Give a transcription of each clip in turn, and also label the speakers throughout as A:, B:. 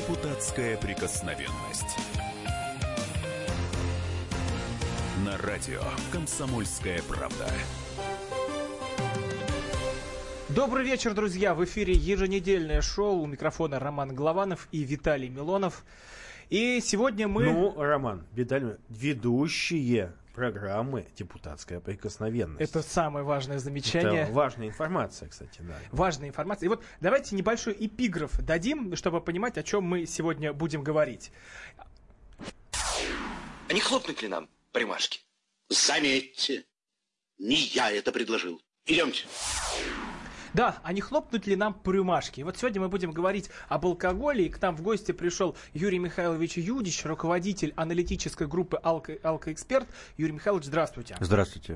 A: Депутатская прикосновенность. На радио «Комсомольская правда».
B: Добрый вечер, друзья! В эфире еженедельное шоу. У микрофона Роман Голованов и Виталий Милонов. И сегодня мы...
C: Ну, Роман, Виталий, ведущие программы «Депутатская прикосновенность».
B: Это самое важное замечание.
C: Это важная информация, кстати, да.
B: Важная информация. И вот давайте небольшой эпиграф дадим, чтобы понимать, о чем мы сегодня будем говорить.
D: А не хлопнуть ли нам примашки? Заметьте, не я это предложил. Идемте.
B: Да, а не хлопнуть ли нам по рюмашке? И вот сегодня мы будем говорить об алкоголе, и к нам в гости пришел Юрий Михайлович Юдич, руководитель аналитической группы Алко, «Алкоэксперт». Юрий Михайлович, здравствуйте.
E: Здравствуйте.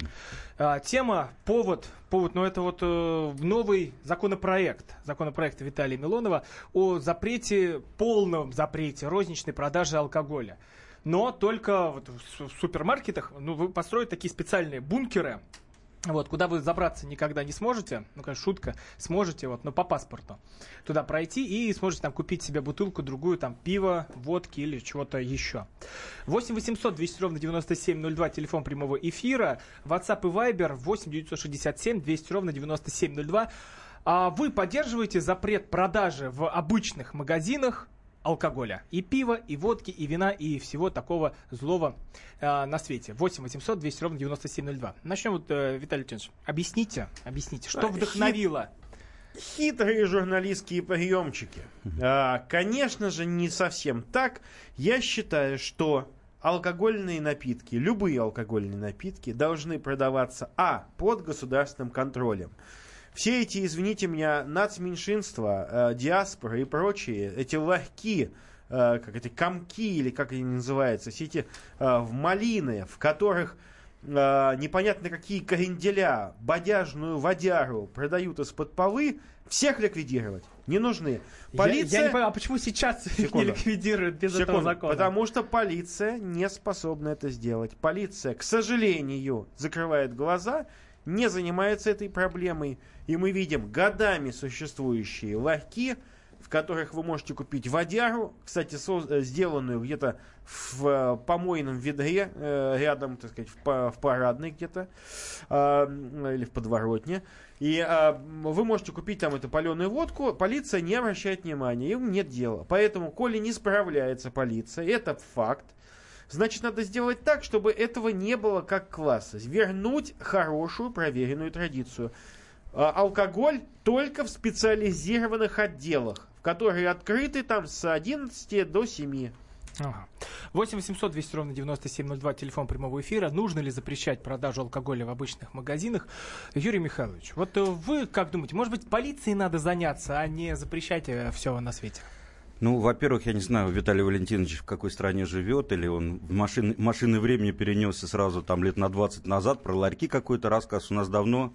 B: А, тема, повод, повод, ну это вот э, новый законопроект, законопроект Виталия Милонова о запрете, полном запрете розничной продажи алкоголя. Но только вот в супермаркетах ну, построят такие специальные бункеры, вот, куда вы забраться никогда не сможете, ну, конечно, шутка, сможете, вот, но по паспорту туда пройти и сможете там купить себе бутылку, другую, там, пива, водки или чего-то еще. 8 800 200 ровно 9702, телефон прямого эфира, WhatsApp и Viber 8 967 200 ровно 9702. А вы поддерживаете запрет продажи в обычных магазинах алкоголя. И пива, и водки, и вина, и всего такого злого э, на свете. 8 800 200 ровно 9702. Начнем вот, э, Виталий Леонидович, объясните, объясните, что
C: А,
B: вдохновило?
C: Хитрые журналистские приемчики. А, конечно же, не совсем так. Я считаю, что алкогольные напитки, любые алкогольные напитки должны продаваться, а, под государственным контролем. Все эти, извините меня, нацменьшинства, э, диаспоры и прочие, эти ларьки, э, как это, комки или как они называются, все эти э, в малины, в которых э, непонятно какие кренделя, бодяжную водяру продают из-под полы, всех ликвидировать не нужны.
B: Я-
C: Полиция...
B: Я, не понимаю, а почему сейчас их не
C: Секунду.
B: ликвидируют без этого
C: Секунду,
B: закона?
C: Потому что полиция не способна это сделать. Полиция, к сожалению, закрывает глаза, не занимается этой проблемой. И мы видим годами существующие ларьки, в которых вы можете купить водяру, кстати, соз- э, сделанную где-то в э, помойном ведре, э, рядом, так сказать, в, па- в парадной где-то, м, или в подворотне. И а, вы можете купить там эту паленую водку, полиция не обращает внимания, им нет дела. Поэтому, коли не справляется полиция, это факт, значит, надо сделать так, чтобы этого не было как класса. Вернуть хорошую проверенную традицию. А, алкоголь только в специализированных отделах, в которые открыты там с 11 до 7.
B: Ага. 8 800 200 ровно 9702, телефон прямого эфира. Нужно ли запрещать продажу алкоголя в обычных магазинах? Юрий Михайлович, вот э, вы как думаете, может быть, полиции надо заняться, а не запрещать все на свете?
E: Ну, во-первых, я не знаю, Виталий Валентинович в какой стране живет, или он в машин, машины времени перенесся сразу там лет на 20 назад, про ларьки какой-то рассказ. У нас давно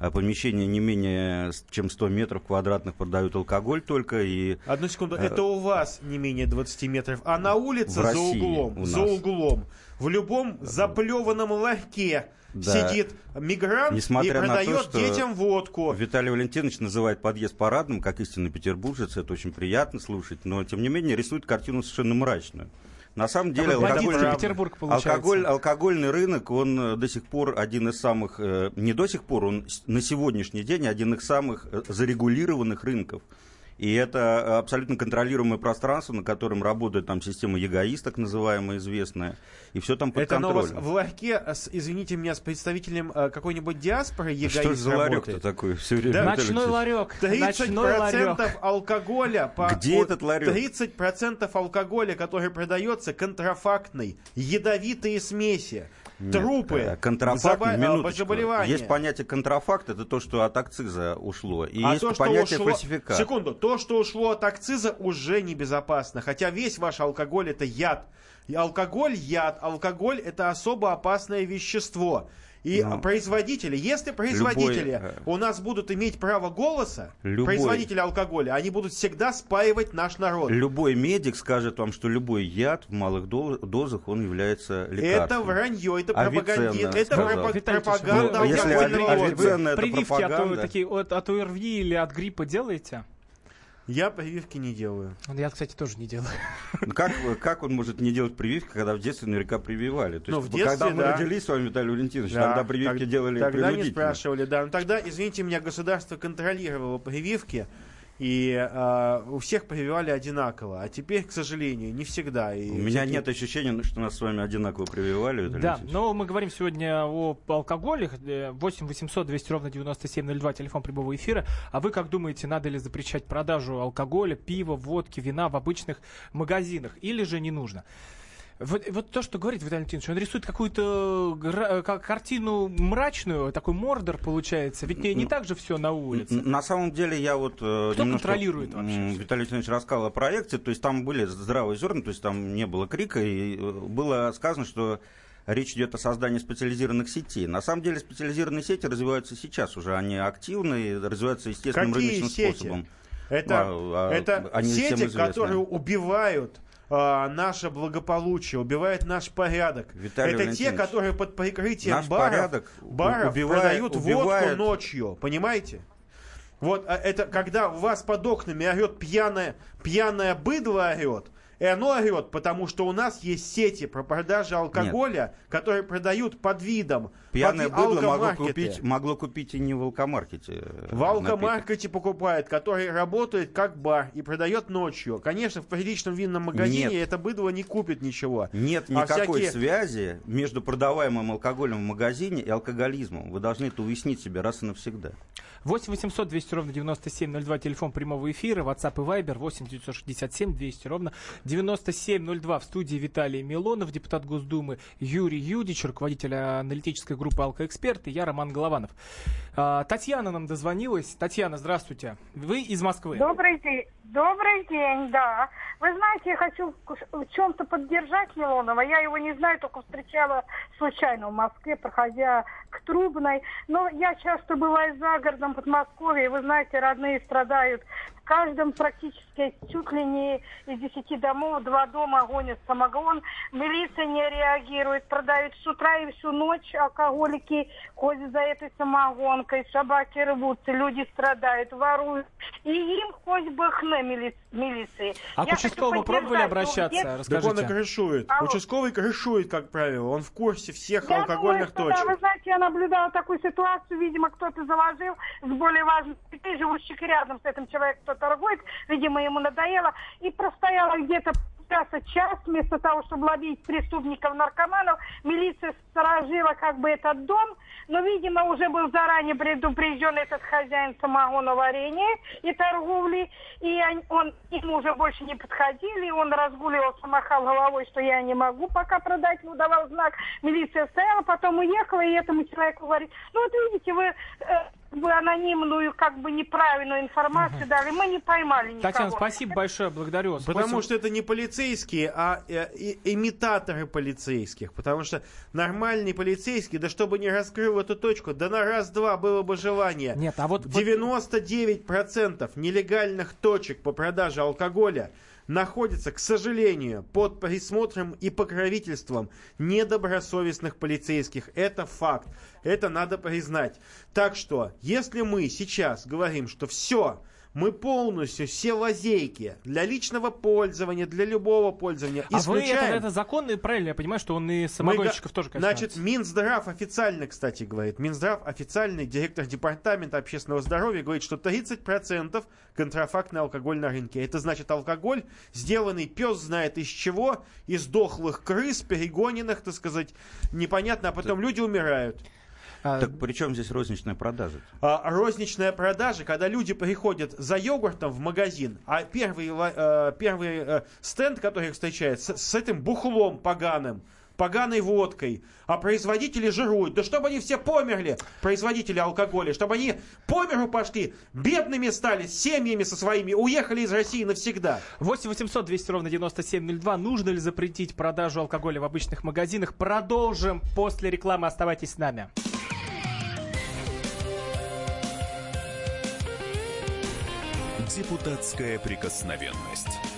E: а, помещение не менее чем 100 метров квадратных продают алкоголь только, и
C: Одну секунду, это у вас не менее 20 метров, а на улице за
E: России
C: углом, за углом, в любом заплеванном ларьке
E: Да.
C: сидит мигрант
E: Несмотря
C: и
E: то,
C: продает
E: что
C: детям водку.
E: Виталий Валентинович называет подъезд парадным, как истинный петербуржец, это очень приятно слушать, но тем не менее рисует картину совершенно мрачную. На самом деле
B: Такой
E: алкоголь-
B: Петербург.
E: Алкоголь, алкогольный рынок, он э, до сих пор один из самых, э, не до сих пор, он на сегодняшний день один из самых э, зарегулированных рынков. И это э, абсолютно контролируемое пространство, на котором работает там система ЕГАИС, так называемая, известная. И все там под
C: Это оно у вас
E: контролем.
C: в ларьке, э, с- извините меня, с представителем э, какой-нибудь диаспоры ЕГАИС
E: Что за ларек-то такой все время?
C: Да.
B: Ночной ларек. Ночной ларек.
C: 30% алкоголя по,
E: Где этот ларек?
C: 30% алкоголя, который продается, контрафактный, ядовитые смеси, трупы,
E: Э, Контрафакт, минуточку.
C: заболевания.
E: Есть понятие контрафакт, это то, что от акциза ушло. И
C: а
E: есть
C: то,
E: понятие
C: ушло...
E: фальсификат.
C: Секунду, то, что ушло от акциза, уже небезопасно. Хотя весь ваш алкоголь это яд. И алкоголь яд, алкоголь это особо опасное вещество. И
E: Ну,
C: производители, если производители
E: любой, э,
C: у нас будут иметь право голоса,
E: Любой-
C: производители алкоголя, они будут всегда спаивать наш народ.
E: Любой медик скажет вам, что любой яд в малых дозах он является лекарством.
C: Это вранье, это пропагандин, это
B: Виталий
C: пропаганда
E: Ну, если
C: алкогольного.
E: Авиценна это
B: Прививки от, такие, от, от ОРВИ или от гриппа делаете?
C: Я прививки не делаю.
B: Я, кстати, тоже не делаю.
E: Ну, Как, как он может не делать прививки, когда в детстве наверняка прививали? То
C: Ну,
E: есть,
C: в детстве,
E: когда мы
C: да.
E: родились с вами, Виталий Валентинович,
C: Да,
E: тогда прививки
C: так-
E: делали
C: Тогда не спрашивали, да. Ну тогда, извините меня, государство контролировало прививки, и а, у всех прививали одинаково. А теперь, к сожалению, не всегда. И
E: У меня
C: всякие-
E: нет ощущения, что нас с вами одинаково прививали, Виталий
B: Да, но мы говорим сегодня о алкоголе. Э, 8 800 200 ровно 9702, телефон прямого эфира. А вы как думаете, надо ли запрещать продажу алкоголя, пива, водки, вина в обычных магазинах? Или же не нужно? Вот, вот то, что говорит Виталий Валентинович, он рисует какую-то ка- картину мрачную, такой мордор получается. Ведь не, не так же все на улице.
E: На самом деле я вот э,
B: Кто
E: немножко,
B: контролирует вообще?
E: Виталий Александрович рассказал о проекте, то есть там были здравые зерна, то есть там не было крика, и э, было сказано, что речь идет о создании специализированных сетей. На самом деле специализированные сети развиваются сейчас уже, они активны, развиваются естественным
C: Какие
E: рыночным
C: сети?
E: способом.
C: Это,
E: А, а,
C: это
E: они
C: сети, которые убивают а, наше благополучие, убивают наш порядок.
E: Виталий
C: это те, которые под прикрытием
E: наш
C: баров,
E: порядок
C: баров
E: убивает-
C: продают
E: убивает-
C: водку ночью. Понимаете? Вот а это когда у вас под окнами орет пьяное, пьяное быдло орет, и оно орет, потому что у нас есть сети по продаже алкоголя, которые продают под видом.
E: Пьяное
C: под
E: быдло могло купить, могло купить и не в алкомаркете. э,
C: В алкомаркете покупает, который работает как бар и продает ночью. Конечно, в приличном винном магазине
E: Нет.
C: это быдло не купит ничего.
E: Нет
C: А
E: никакой
C: всякие-
E: связи между продаваемым алкоголем в магазине и алкоголизмом. Вы должны это уяснить себе раз и навсегда.
B: 8 800 200 ровно 9702, телефон прямого эфира, WhatsApp и Viber 8 967 200 ровно 9702. В студии Виталий Милонов, депутат Госдумы Юрий Юдич, руководитель аналитической группы «Алкоэксперт» и я, Роман Голованов. А, Татьяна нам дозвонилась. Татьяна, здравствуйте. Вы из Москвы.
F: Добрый день. Добрый день, да. Вы знаете, я хочу в чем-то поддержать Милонова. Я его не знаю, только встречала случайно в Москве, проходя к Трубной. Но я часто бываю за городом Подмосковья, и вы знаете, родные страдают. В каждом практически чуть ли не из десяти домов два дома гонят самогон. Милиция не реагирует, продают с утра и всю ночь алкоголики ходят за этой самогонкой, собаки рвутся, люди страдают, воруют. И им хоть бы хны мили- милиции.
B: А к
F: Я хочу
B: участковому пробовали обращаться?
F: где-
C: Так он и
B: Расскажите.
C: крышует.
F: Алло.
C: Участковый крышует, как правило. Он в курсе всех
F: Я
C: алкогольных
F: думаю, что,
C: точек.
F: Да, вы знаете, я наблюдала такую ситуацию, видимо, кто-то заложил с более важных людей, живущих рядом с этим человеком, кто торгует, видимо, ему надоело, и простояла где-то часа час, вместо того, чтобы ловить преступников, наркоманов, милиция сторожила как бы этот дом, но, видимо, уже был заранее предупрежден этот хозяин самогоноварения и торговли, и он, ему уже больше не подходили, он разгуливался, махал головой, что я не могу пока продать, ему давал знак, милиция стояла, потом уехала, и этому человеку говорит, ну вот видите, вы, вы анонимную, как бы неправильную информацию дали, мы не поймали никого.
B: Татьяна, спасибо большое, благодарю вас.
C: Потому
B: Восемь-
C: что это не полицейские, а э, имитаторы полицейских. Потому что нормальный полицейский, да чтобы не раскрыл эту точку, да на раз-два было бы желание.
B: Нет, а вот... вот-
C: 99% нелегальных точек по продаже алкоголя находятся, к сожалению, под присмотром и покровительством недобросовестных полицейских. Это факт. Это надо признать. Так что, если мы сейчас говорим, что все, мы полностью все лазейки для личного пользования, для любого пользования
B: А вы
C: исключаем.
B: это, это законно и правильно, я понимаю, что он и
C: Мы
B: самогонщиков
C: га-
B: тоже коснется.
C: Значит, Минздрав официально, кстати, говорит, Минздрав официальный директор департамента общественного здоровья говорит, что 30% контрафактный алкоголь на рынке. Это значит алкоголь, сделанный пес знает из чего, из дохлых крыс, перегоненных, так сказать, непонятно, а потом люди умирают.
B: А,
E: Так при чем здесь розничная продажа?
C: А розничная продажа, когда люди приходят за йогуртом в магазин, а первый, э, первый э, стенд, который их встречает, с, с этим бухлом поганым, поганой водкой, а производители жируют. Да чтобы они все померли, производители алкоголя, чтобы они по миру пошли, бедными стали, с семьями со своими, уехали из России навсегда.
B: 8 800 200 ровно 9702. Нужно ли запретить продажу алкоголя в обычных магазинах? Продолжим после рекламы. Оставайтесь с нами.
A: Депутатская прикосновенность.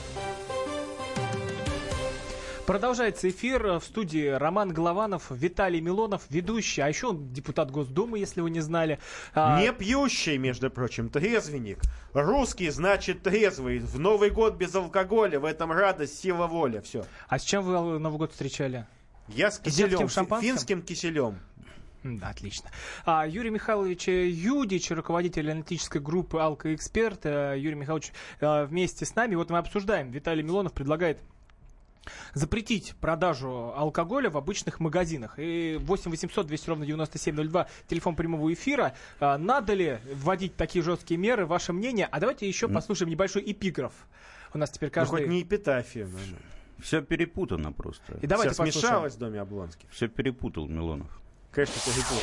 B: Продолжается эфир в студии Роман Голованов, Виталий Милонов, ведущий, а еще он депутат Госдумы, если вы не знали. А,
C: Не пьющий, между прочим, трезвенник. Русский значит трезвый. В Новый год без алкоголя. В этом радость, сила воля. Все.
B: А с чем вы Новый год встречали?
C: Я с киселем, финским киселем.
B: Да, отлично. А, Юрий Михайлович Юдич, руководитель аналитической группы «Алкоэксперт». Э, Юрий Михайлович э, вместе с нами. Вот мы обсуждаем. Виталий Милонов предлагает запретить продажу алкоголя в обычных магазинах. И 8 800 200 ровно 9702, телефон прямого эфира. А, Надо ли вводить такие жесткие меры? Ваше мнение? А давайте еще послушаем небольшой эпиграф. У нас теперь
C: Ну,
B: каждый...
C: хоть не эпитафия. наверное.
E: Все перепутано просто.
B: И давайте
C: Сейчас
B: послушаем.
C: смешалось в доме Облонских.
E: Все перепутал Милонов.
C: Конечно, перепутал.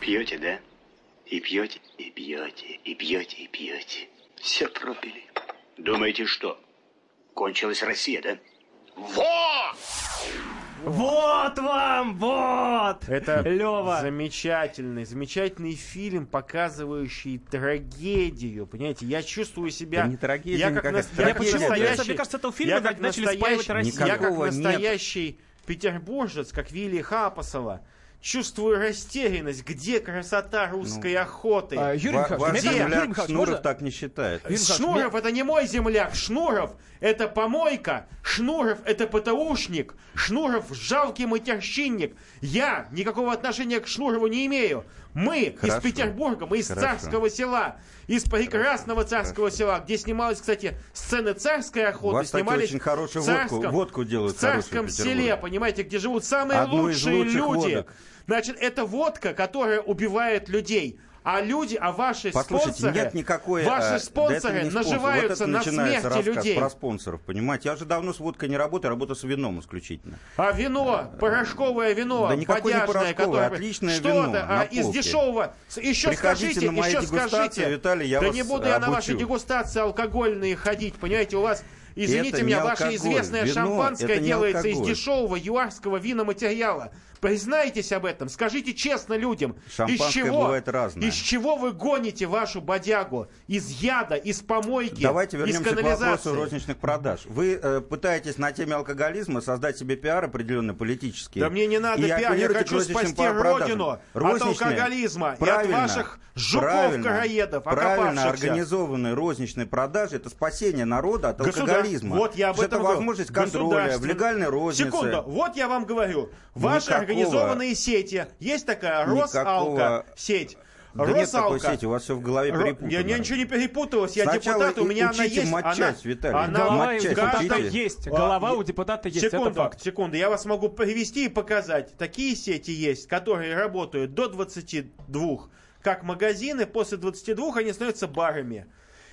D: Пьете, да? И пьете, и пьете, и пьете, и пьете. Все пропили. Думаете, что? Кончилась Россия, да? Во!
B: Вот вам, вот!
C: Это
B: Лёва.
C: замечательный, замечательный фильм, показывающий трагедию. Понимаете, я чувствую себя...
E: Да не трагедия
C: я как, нас- я как
B: почему? Мне
C: настоящий-
B: кажется, мне кажется, этого фильма
C: я как
B: начали
C: настоящий-
B: спаивать Россию.
C: Я как
E: Никакого нет.
C: настоящий петербуржец, как Вилли Хапасова, чувствую растерянность. Где красота русской охоты?
B: А, Юрий
E: Ва-
B: Михайлович,
E: ваш
B: мне кажется, Юрий
E: земляк
B: Михайлович,
E: Шнуров
B: можно-
E: так не считает.
B: Юрий
C: Шнуров это не мой земляк, Шнуров это помойка, Шнуров это ПТУшник, Шнуров жалкий матерщинник. Я никакого отношения к Шнурову не имею. Мы
E: Хорошо.
C: из Петербурга, мы из
E: Хорошо.
C: царского села, из прекрасного царского села, где снималась, кстати, сцены царской охоты,
E: У вас, кстати,
C: снимались
E: очень хорошую
C: царском,
E: водку- водку делают
C: в царском селе, понимаете, где живут самые
E: Одну из
C: лучшие
E: лучших
C: люди.
E: водок.
C: Значит, это водка, которая убивает людей. А люди, а ваши
E: Послушайте,
C: спонсоры,
E: нет никакой...
C: ваши
E: э,
C: спонсоры
E: не спонсор.
C: наживаются
E: вот
C: на смерти людей.
E: про спонсоров, понимаете? Я же давно с водкой не работаю, работаю с вином исключительно.
C: А вино, порошковое вино,
E: Да никакое не порошковое,
C: которое...
E: отличное
C: что
E: вино
C: это? А из дешевого... Еще
E: Приходите
C: скажите,
E: на мои
C: еще скажите.
E: Виталий, я
C: да не буду я на
E: обучу.
C: ваши дегустации алкогольные ходить, понимаете, у вас... Извините
E: Это
C: меня, ваше
E: алкоголь.
C: известное
E: Вино
C: шампанское делается из дешевого юарского виноматериала. Признайтесь об этом, скажите честно людям, из
E: Шампанское
C: чего,
E: бывает разное.
C: из чего вы гоните вашу бодягу? Из яда, из помойки,
E: Давайте
C: из
E: вернемся к
C: канализации?
E: вопросу розничных продаж. Вы э, пытаетесь на теме алкоголизма создать себе пиар определенный политический.
C: Да мне не надо
E: И
C: пиар, я
E: к
C: хочу спасти родину от алкоголизма и от ваших жуков-короедов,
E: Правильно организованные розничные продажи – это спасение народа от
C: Государ-
E: алкоголизма.
C: Вот я об
E: Это
C: этом говорю.
E: возможность контроля в легальной рознице.
C: Секунду, вот я вам говорю. Ваши
E: Никакого-
C: организованные сети. Есть такая Росалка
E: Никакого-
C: сеть.
E: Да нет такой
C: Росалка.
E: сети, у вас все в голове перепутано.
C: Я, я ничего не перепуталось, я
E: Сначала
C: депутат, у меня она есть.
E: матчасть,
C: она,
E: Виталий.
C: она
B: Голова у
E: матчасть
B: депутата
E: учите.
B: есть.
C: А,
B: Голова
C: е-
B: у депутата есть.
C: Секунду,
B: Это факт.
C: секунду, я вас могу привести и показать. Такие сети есть, которые работают до 22, как магазины, после 22 они становятся барами.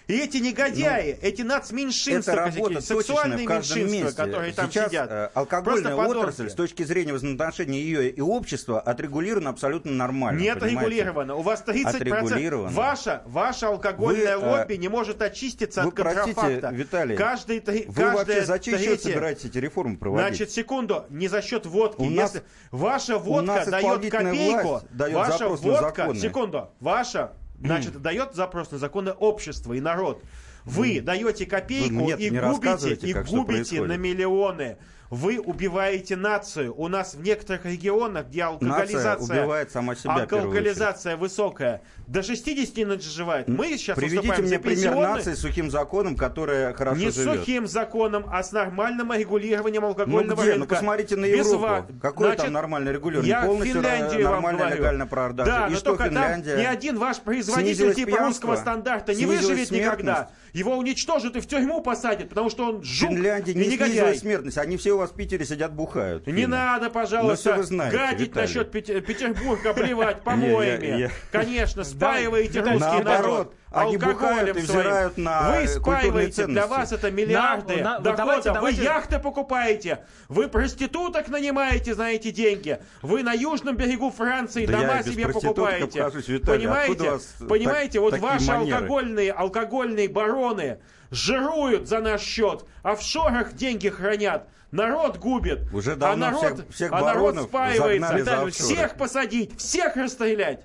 C: И эти негодяи, эти нацменьшинства,
E: Это работа
C: сексуальные меньшинства,
E: месте.
C: которые там
E: Сейчас
C: сидят.
E: э, алкогольная отрасль с точки зрения взаимоотношений ее и общества отрегулирована абсолютно нормально.
C: Нет
E: понимаете?
C: регулировано. У вас 30%.
E: Отрегулировано.
C: Ваша, ваша алкогольная
E: Вы, э,
C: лобби не может очиститься
E: вы
C: от контрафакта.
E: простите, Виталий,
C: Каждый,
E: Вы вообще за чей счет собираетесь эти реформы проводить?
C: Значит, секунду, не за счет водки.
E: У нас-
C: Если ваша водка дает копейку,
E: власть дает
C: ваша водка,
E: законы.
C: секунду, ваша, значит, дает запрос на законы общества и народ. Вы даете копейку
E: мне
C: и
E: не
C: губите, и губите на миллионы. Вы убиваете нацию. У нас в некоторых регионах, где
E: Нация
C: алкоголизация,
E: убивает сама себя,
C: алкоголизация высокая, до 60 не доживает. Мы сейчас
E: Приведите мне пример нации с сухим законом, которая хорошо
C: не с
E: живет.
C: сухим законом, а с нормальным регулированием
E: Ну
C: алкогольного
E: где? Ну
C: рынка.
E: посмотрите на
C: Без
E: Европу.
C: ва-
E: Какое
C: Значит,
E: там нормальное регулирование?
C: Я
E: Полностью
C: Финляндию вам
E: нормальная
C: говорю.
E: легальная продажа.
C: Да,
E: И
C: но
E: что
C: только
E: Финляндия?
C: там ни один ваш производитель типа
E: пьянство?
C: русского стандарта не выживет никогда. Его уничтожат и в тюрьму посадят, потому что он жук
E: Финляндии
C: и
E: не
C: негодяй.
E: смертность. Они все у вас в Питере сидят, бухают.
C: Не
E: Финны.
C: надо,
E: Ну,
C: пожалуйста,
E: вы знаете,
C: гадить
E: Виталий.
C: насчет Пете- Петербурга, плевать
E: Я-
C: помоями. Конечно, спаиваете русский народ
E: они
C: алкоголем
E: бухают и
C: своим.
E: взирают на
C: Вы спаиваете, для
E: ценности.
C: вас это миллиарды
B: На- на-
C: дохода.
B: давайте- давайте-
C: Вы яхты покупаете, вы проституток нанимаете за эти деньги, вы на южном берегу Франции
E: Да
C: дома себе покупаете.
E: Виталий,
C: Понимаете?
E: вас
C: Понимаете,
E: так-
C: вот ваши
E: манеры?
C: алкогольные, алкогольные бароны жируют за наш счет, офшорах деньги хранят. Народ губит,
E: Уже
C: а народ,
E: всех- всех
C: а народ спаивается. всех посадить, всех расстрелять.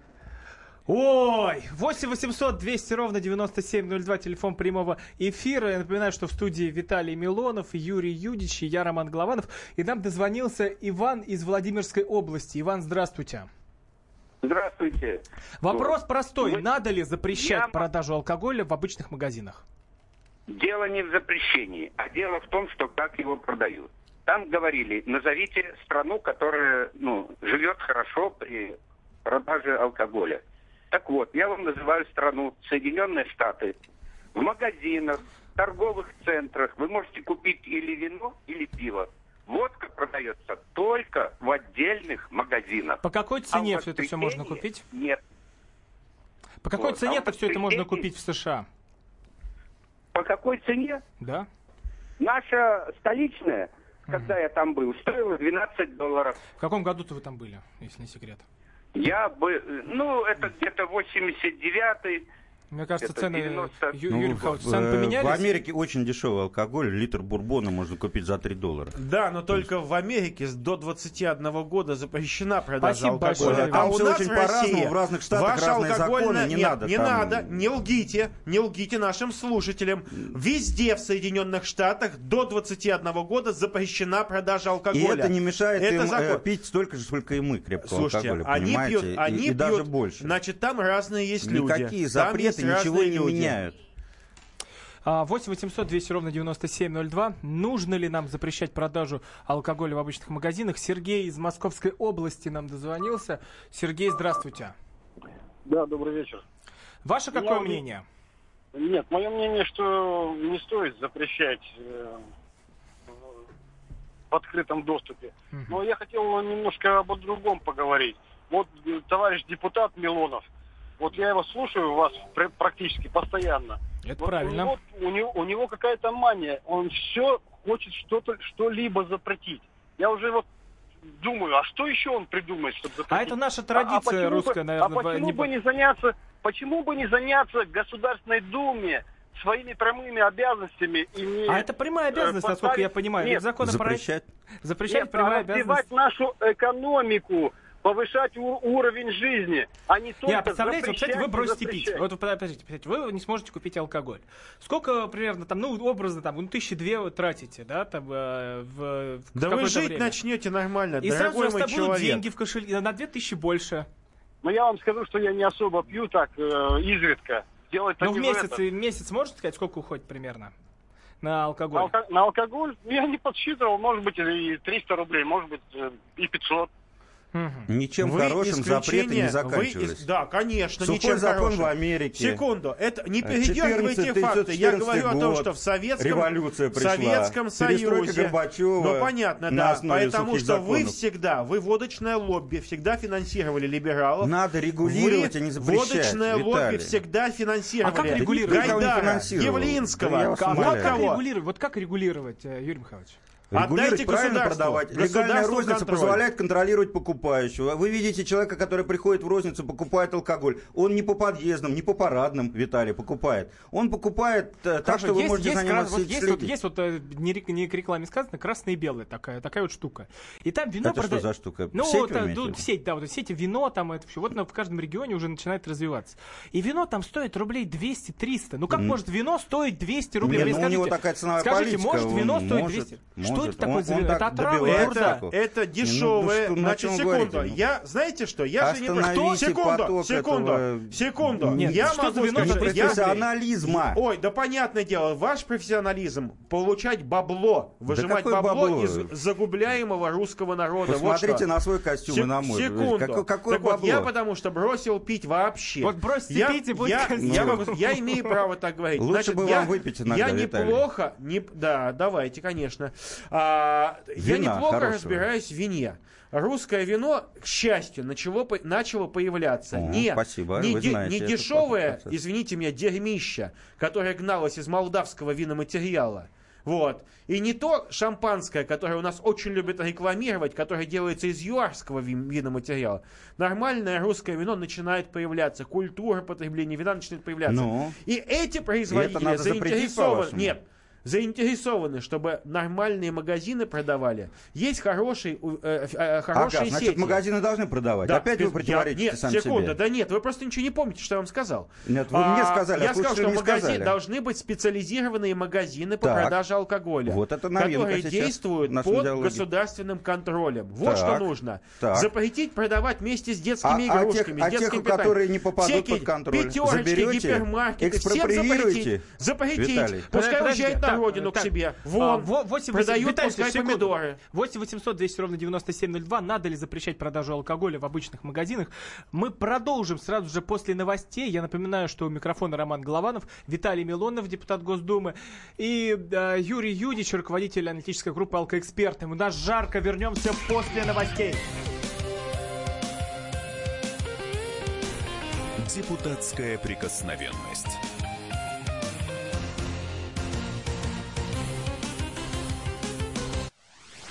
B: Ой, 8 800 200 ровно 9702, телефон прямого эфира. Я напоминаю, что в студии Виталий Милонов, Юрий Юдич и я, Роман Голованов. И нам дозвонился Иван из Владимирской области. Иван, здравствуйте.
G: Здравствуйте.
B: Вопрос простой.
G: Вы-
B: Надо ли запрещать
G: Я-
B: продажу алкоголя в обычных магазинах?
G: Дело не в запрещении, а дело в том, что как его продают. Там говорили, назовите страну, которая ну, живет хорошо при продаже алкоголя. Так вот, я вам называю страну Соединенные Штаты. В магазинах, торговых центрах вы можете купить или вино, или пиво. Водка продается только в отдельных магазинах.
B: По какой
G: А
B: цене
G: в
B: все это все можно купить?
G: Нет.
B: По какой
G: Вот, а
B: цене это все это можно купить в США?
G: По какой цене?
B: Да?
G: Наша столичная, когда я там был, стоила 12 долларов.
B: В каком году-то вы там были, если не секрет?
G: Я бы, ну, это где-то 89-й.
B: Мне кажется,
G: Это
B: цены,
G: 90.
B: Ю-
E: Ну,
B: Юрий
E: в-
B: Михайлович,
E: в-
B: цены
E: э,
B: поменялись?
E: В Америке очень дешевый алкоголь. Литр бурбона можно купить за 3 доллара.
C: Да, но только в Америке с- до 21 года запрещена продажа
B: Спасибо
C: алкоголя.
B: большое,
C: а у нас
E: очень
C: в
E: по-разному,
C: России
E: в разных штатах
C: ваше
E: разные
C: алкогольное-
E: законы, не
C: Нет,
E: надо
C: Не
E: там-
C: надо, не лгите, не лгите нашим слушателям. Везде в Соединенных Штатах до 21 года запрещена продажа
E: И
C: алкоголя.
E: это не мешает
C: Это
E: им э,
C: закон.
E: пить столько же, сколько и мы крепкого
C: Слушайте,
E: алкоголя,
C: они
E: понимаете?
C: пьют,
E: И-
C: они
E: и,
C: пьют,
E: даже больше.
C: значит, там разные есть люди.
E: Никакие запреты
C: есть
E: ничего не
C: люди.
E: меняют.
B: А, 8 800 200 ровно 9702. Нужно ли нам запрещать продажу алкоголя в обычных магазинах? Сергей из Московской области нам дозвонился. Сергей, здравствуйте.
H: Да, добрый вечер.
B: Ваше какое
H: Я-
B: мнение?
H: Нет, мое мнение, что не стоит запрещать э, в открытом доступе. Но я хотел немножко об другом поговорить. Вот э, товарищ депутат Милонов, вот я его слушаю вас пр- практически постоянно.
B: Это
H: Вот
B: правильно.
H: У него, у него, у него какая-то мания. Он все хочет что-то, что-либо запретить. Я уже вот думаю, а что еще он придумает, чтобы запретить?
B: А это наша
H: А- а
B: традиция
H: почему бы-
B: русская, наверное.
H: А почему
B: не-
H: бы не заняться, почему бы не заняться Государственной Думе своими прямыми обязанностями и не
B: А это прямая обязанность,
H: э,
B: насколько я понимаю.
H: Нет,
B: законопроект...
E: Запрещать.
B: Запрещать
H: нет,
B: прямая
H: а
B: обязанность.
H: нашу экономику, повышать уровень жизни, а не только
B: а представляете, вот, кстати, вы бросите пить. Вот вы подождите, подождите, вы не сможете купить алкоголь. Сколько примерно там, ну, образно, там, ну, тысячи две вы тратите, да, там, э, в, в
C: Да вы жить
B: время.
C: начнете нормально,
B: И сразу же у
C: мой
B: вас будут
C: человек.
B: деньги в кошельке, на две тысячи больше.
H: Но я вам скажу, что я не особо пью так э, изредка. Делать-то
B: Ну, в месяц, и месяц можете сказать, сколько уходит примерно на
H: На,
B: алкоголь?
H: алко- на алкоголь я не подсчитывал, может быть, и 300 рублей, может быть, э, и 500.
B: Мгм.
E: Ничем
C: Вы
E: хорошим запреты
C: исключение,
E: не
C: вы
E: заканчивались.
C: ис- да, конечно,
E: Сухой
C: ничем
E: закон
C: хорошим.
E: в Америке.
C: Секунду, это не
E: Э,
C: передергивайте
E: 14
C: факты. Я
E: 14
C: говорю о том,
E: год,
C: что в Советском,
E: революция
C: в
E: пришла,
C: Советском Союзе, ну понятно, да, потому что вы
E: законов.
C: всегда, вы водочное лобби всегда финансировали либералов.
E: Надо регулировать,
C: Вы
E: а не запрещать,
C: Водочное лобби
E: Виталий.
C: всегда финансировали.
B: А как регулировать?
C: Гайдара. Явлинского.
E: Да
B: А вот как регулировать? Вот как регулировать, э, Юрий Михайлович?
E: Регулировать, правильно продавать. Легальная розница
C: контроль.
E: позволяет контролировать покупающего. Вы видите человека, который приходит в розницу, покупает алкоголь. Он не по подъездам, не по парадным, Виталий, покупает. Он покупает э, так,
B: Хорошо,
E: что вы
B: есть,
E: можете
B: есть,
E: за ним
B: крас- вот есть, вот, есть вот э, не, не к рекламе сказано, красное и белое, такая, такая вот штука. И там вино
E: Это что
B: прода-
E: за штука?
B: Ну,
E: Сеть
B: вот,
E: вы
B: э, ну,
E: виду?
B: сеть, да, вот сети вино там, это все. Вот на- в каждом регионе уже начинает развиваться. И вино там стоит рублей 200-300. Ну, как
E: М.
B: может вино стоить 200 рублей?
E: Не,
B: Вы
E: ну,
B: мне
E: у него
B: скажите-
E: такая ценовая
B: Скажите,
E: политика,
B: может вино
E: он
B: стоит
E: может,
B: 200?
E: может.
B: Что Что
E: может.
B: это такое
E: Он-
B: за
E: он
B: Это
E: такого.
C: Это
E: ну,
C: дешевое.
E: что- ну, о
C: Значит, секунду.
E: говорите?
C: Я, знаете что? Я же не
E: Остановите
C: секунду,
E: поток
C: секунду,
E: этого-
C: секунду.
B: Нет,
C: я
B: что
C: могу сказать,
B: Это
C: я-
E: профессионализма.
C: Ой, да понятное дело, ваш профессионализм получать бабло, выжимать
E: какое
C: бабло,
E: бабло?
C: из загубляемого русского народа. Вот
E: Посмотрите
C: что.
E: на свой костюм и
C: Сек-
E: на мой.
C: Секунду.
E: Какое, какое
C: так вот,
E: бабло?
C: я потому что бросил пить вообще.
B: Вот бросьте
C: я,
B: пить и будет
C: я,
B: костюм.
C: я, могу- я имею право так говорить.
E: Лучше
C: Значит,
E: бы
C: я,
E: вам выпить иногда,
C: Я неплохо, не, да, давайте, конечно. А, я неплохо
E: хорошего.
C: разбираюсь в вине. Русское вино, к счастью, начало, начало появляться.
E: О,
C: не,
E: спасибо,
C: не, де-
E: знаете
C: не дешевое, извините меня, дерьмище, которое гналось из молдавского виноматериала. Вот. И не то шампанское, которое у нас очень любят рекламировать, которое делается из юарского вин- виноматериала. Нормальное русское вино начинает появляться. Культура потребления вина начинает появляться.
E: Ну?
C: И эти производители
E: запретить,
C: заинтересованы... Нет, заинтересованы, чтобы нормальные магазины продавали. Есть хороший, у- э, э, хорошие
E: Ага, значит,
C: сети.
E: магазины должны продавать.
C: Да,
E: Опять
C: без-
E: вы противоречите
C: я- Нет,
E: сам
C: секунда,
E: себе.
C: да нет, вы просто ничего не помните, что я вам сказал.
E: Нет, вы мне сказали, а
C: Я сказал, что
E: не
C: магазин,
E: сказали.
C: должны быть специализированные магазины по
E: Так.
C: продаже алкоголя,
E: Вот это
C: которые действуют под
E: диалоге.
C: государственным контролем. Вот
E: Так,
C: что нужно.
E: так.
C: Запретить продавать вместе с детскими
E: А- а
C: игрушками,
E: тех- а
C: с детским
E: тех, у
C: питанием.
E: которых не попадут
C: Всякие
E: под контроль,
C: пятерочки,
E: заберете,
C: гипермаркеты, всем запретить. Запретить.
E: Виталий.
C: Пускай уезжает на
B: так,
C: родину к себе.
B: А,
C: Вон,
B: во- 8
C: продают
B: Виталий,
C: пускай
B: секунду.
C: помидоры.
B: 8 800 200 ровно 9702. Надо ли запрещать продажу алкоголя в обычных магазинах? Мы продолжим сразу же после новостей. Я напоминаю, что у микрофона Роман Голованов, Виталий Милонов, депутат Госдумы, и э, Юрий Юдич, руководитель аналитической группы «Алкоэксперты». У нас жарко. Вернемся после новостей.
A: Депутатская прикосновенность.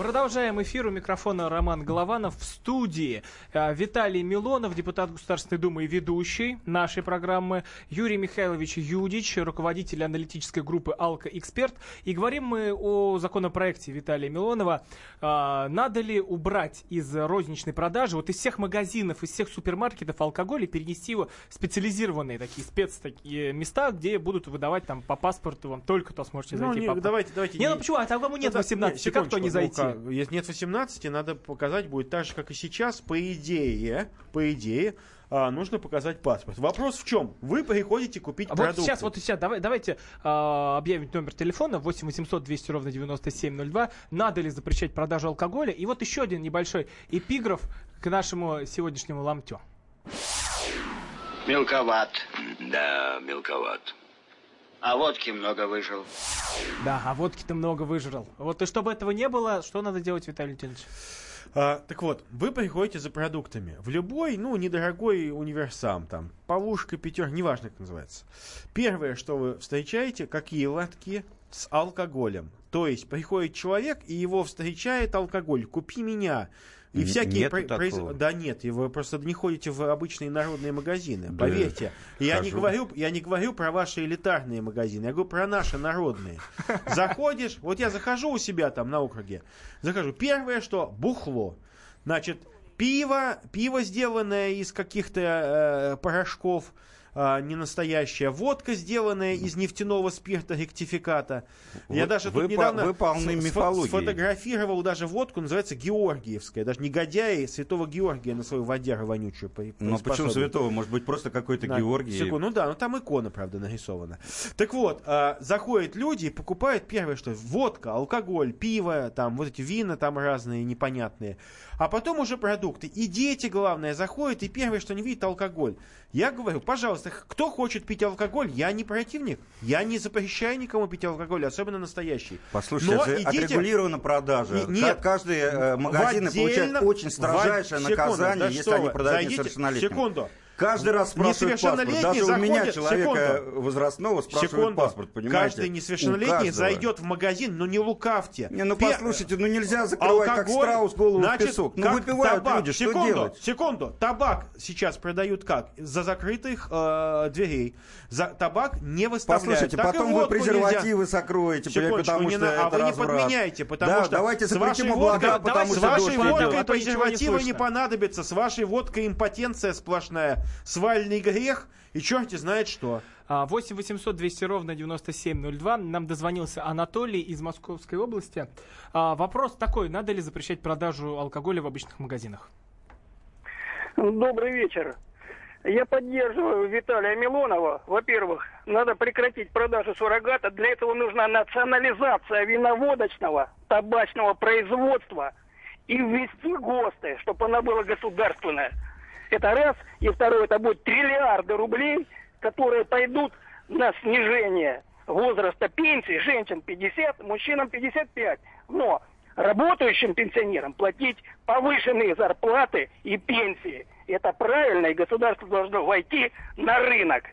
B: Продолжаем эфир. У микрофона Роман Голованов. В студии э, Виталий Милонов, депутат Государственной Думы и ведущий нашей программы. Юрий Михайлович Юдич, руководитель аналитической группы «Алка Эксперт». И говорим мы о законопроекте Виталия Милонова. А, Надо ли убрать из розничной продажи, вот из всех магазинов, из всех супермаркетов алкоголь и перенести его в специализированные такие спец такие места, где будут выдавать там по паспорту, вам только то сможете
C: Ну,
B: зайти.
C: не,
B: по-
C: давайте, давайте.
B: Не, ну почему? А там нет
C: Ну, да,
B: 18,
C: нет,
B: как то не зайти?
C: ну как, Если нет 18, надо показать будет так же, как и сейчас. По идее, по идее, а, нужно показать паспорт. Вопрос в чем? Вы приходите купить
B: А
C: продукты.
B: Вот сейчас, вот сейчас, давай, давайте а, объявим номер телефона 8 800 200 ровно 9702. Надо ли запрещать продажу алкоголя? И вот еще один небольшой эпиграф к нашему сегодняшнему ламтю.
D: Мелковат. Да, мелковат. А водки много выжил.
B: Да, а водки ты много выжрал. Вот и чтобы этого не было, что надо делать, Виталий Леонидович?
C: А, так вот, вы приходите за продуктами в любой, ну, недорогой универсам, там, полушка, пятер, неважно, как называется. Первое, что вы встречаете, какие лотки с алкоголем. То есть приходит человек, и его встречает алкоголь. Купи меня. И
E: Н-
C: всякие... про- произ-. Да нет, вы просто не ходите в обычные народные магазины.
E: Да,
C: Поверьте. Я не, говорю, я не говорю про ваши элитарные магазины, я говорю про наши народные. Заходишь, вот я захожу у себя там на округе, захожу. Первое, что бухло. Значит, пиво, пиво, сделанное из каких-то э, порошков, а, не настоящая. Водка, сделанная из нефтяного спирта ректификата. Я
E: Вы-
C: даже
E: вы
C: тут недавно
E: вы полны
C: сфо- сфотографировал даже водку, называется Георгиевская. Даже негодяи святого Георгия на свою водяру вонючую по-
E: Ну почему святого? Может быть, просто какой-то
C: Да,
E: Георгий.
C: секунду. ну да, ну там икона, правда, нарисована. Так вот, а, заходят люди и покупают первое, что водка, алкоголь, пиво, там вот эти вина там разные, непонятные. А потом уже продукты. И дети, главное, заходят, и первое, что они видят, алкоголь. Я говорю, пожалуйста, кто хочет пить алкоголь, я не противник. Я не запрещаю никому пить алкоголь, особенно настоящий.
E: Послушайте,
C: Но идите-
E: отрегулирована продажа.
C: И- нет.
E: Ка- Каждые э, получают
C: отдельном-
E: очень строжайшее
C: в-
E: наказание,
C: секунду, да
E: если они продают несовершеннолетним.
C: Секунду.
E: Каждый раз спрашивают паспорт. Даже у меня,
C: заходит-
E: человека
C: секунду.
E: возрастного, спрашивают
C: Секунду.
E: паспорт, понимаете?
C: Каждый несовершеннолетний зайдет в магазин, но не лукавьте.
E: Не, ну
C: Пе-
E: послушайте, ну нельзя закрывать как
C: алкоголь,
E: страус голову в
C: значит,
E: песок. Ну
C: как
E: выпивают
C: табак.
E: люди, что
C: секунду,
E: делать?
C: Секунду. Табак сейчас продают как? За закрытых э, дверей. За табак не выставляют.
E: Послушайте,
C: Так
E: потом вы презервативы
C: нельзя. Секундочку,
E: потому
C: не
E: что
C: на- а
E: это
C: вы не
E: разврат.
C: подменяйте, потому
E: да,
C: что
E: давайте
C: с вашей
E: запретим облака, потому
C: с
E: что
C: вашей
E: дождь
B: водкой- а
C: презервативы не
B: слышно.
C: понадобится. С вашей водкой импотенция сплошная. Свальный грех и черти знает что.
B: А, 8 800 200 ровно 9702. Нам дозвонился Анатолий из Московской области. А, Вопрос такой, надо ли запрещать продажу алкоголя в обычных магазинах?
I: Добрый вечер. Я поддерживаю Виталия Милонова. Во-первых, надо прекратить продажу суррогата. Для этого нужна национализация виноводочного табачного производства и ввести ГОСТы, чтобы она была государственная. Это раз. И второе, это будет триллиарды рублей, которые пойдут на снижение возраста пенсии женщин 50, мужчинам 55. Но работающим пенсионерам платить повышенные зарплаты и пенсии. Это правильно, и государство должно войти на рынок.